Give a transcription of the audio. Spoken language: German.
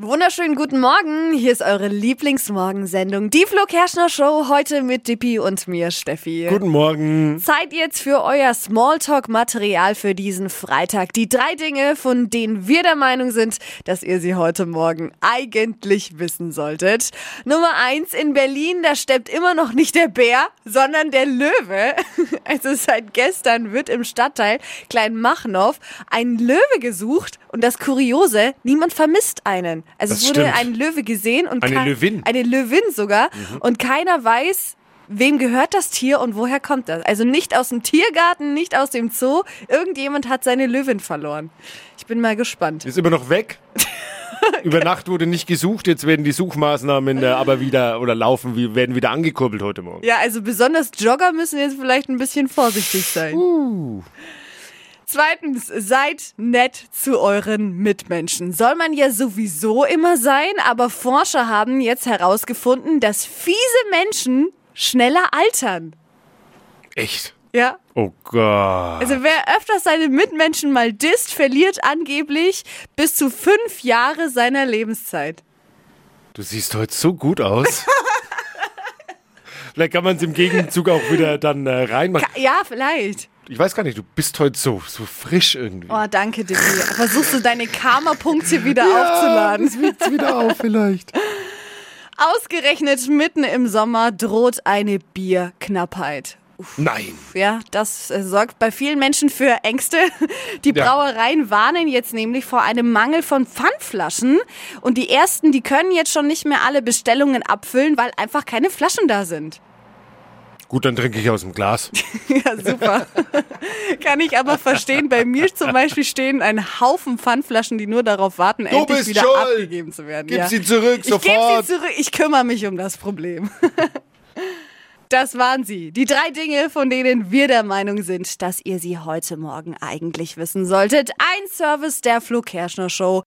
Wunderschönen guten Morgen. Hier ist eure Lieblingsmorgensendung, die Flo Kerschner Show, heute mit Dippi und mir, Steffi. Guten Morgen. Zeit jetzt für euer Smalltalk-Material für diesen Freitag. Die drei Dinge, von denen wir der Meinung sind, dass ihr sie heute Morgen eigentlich wissen solltet. Nummer eins, in Berlin, da steppt immer noch nicht der Bär, sondern der Löwe. Also seit gestern wird im Stadtteil Kleinmachnow ein Löwe gesucht und das Kuriose, niemand vermisst einen. Also Das es wurde stimmt. ein Löwe gesehen und Eine Löwin. Eine Löwin sogar. Mhm. Und keiner weiß, wem gehört das Tier und woher kommt das. Also nicht aus dem Tiergarten, nicht aus dem Zoo. Irgendjemand hat seine Löwin verloren. Ich bin mal gespannt. Ist immer noch weg. Über Nacht wurde nicht gesucht, jetzt werden die Suchmaßnahmen äh, aber wieder oder laufen, werden wieder angekurbelt heute Morgen. Ja, also besonders Jogger müssen jetzt vielleicht ein bisschen vorsichtig sein. Uh. Zweitens, seid nett zu euren Mitmenschen. Soll man ja sowieso immer sein, aber Forscher haben jetzt herausgefunden, dass fiese Menschen schneller altern. Echt? Ja, Oh Gott. Also wer öfters seine Mitmenschen mal disst, verliert angeblich bis zu fünf Jahre seiner Lebenszeit. Du siehst heute so gut aus. Vielleicht kann man es im Gegenzug auch wieder dann äh, reinmachen. Ja, vielleicht. Ich weiß gar nicht, du bist heute so, so frisch irgendwie. Oh, danke, Dippi. Versuchst du deine Karma-Punkte wieder aufzuladen. Das wird's wieder auf vielleicht. Ausgerechnet mitten im Sommer droht eine Bierknappheit. Nein. Ja, das äh, sorgt bei vielen Menschen für Ängste. Die Ja. Brauereien warnen jetzt nämlich vor einem Mangel von Pfandflaschen. Und die ersten, die können jetzt schon nicht mehr alle Bestellungen abfüllen, weil einfach keine Flaschen da sind. Gut, dann trinke ich aus dem Glas. Ja, super. Kann ich aber verstehen. Bei mir zum Beispiel stehen ein Haufen Pfandflaschen, die nur darauf warten, endlich bist wieder schuld. abgegeben zu werden. Gib ja. sie zurück, Ich gebe sie sofort. zurück. Ich kümmere mich um das Problem. Das waren sie. Die drei Dinge, von denen wir der Meinung sind, dass ihr sie heute Morgen eigentlich wissen solltet. Ein Service der Flo Kerschner Show.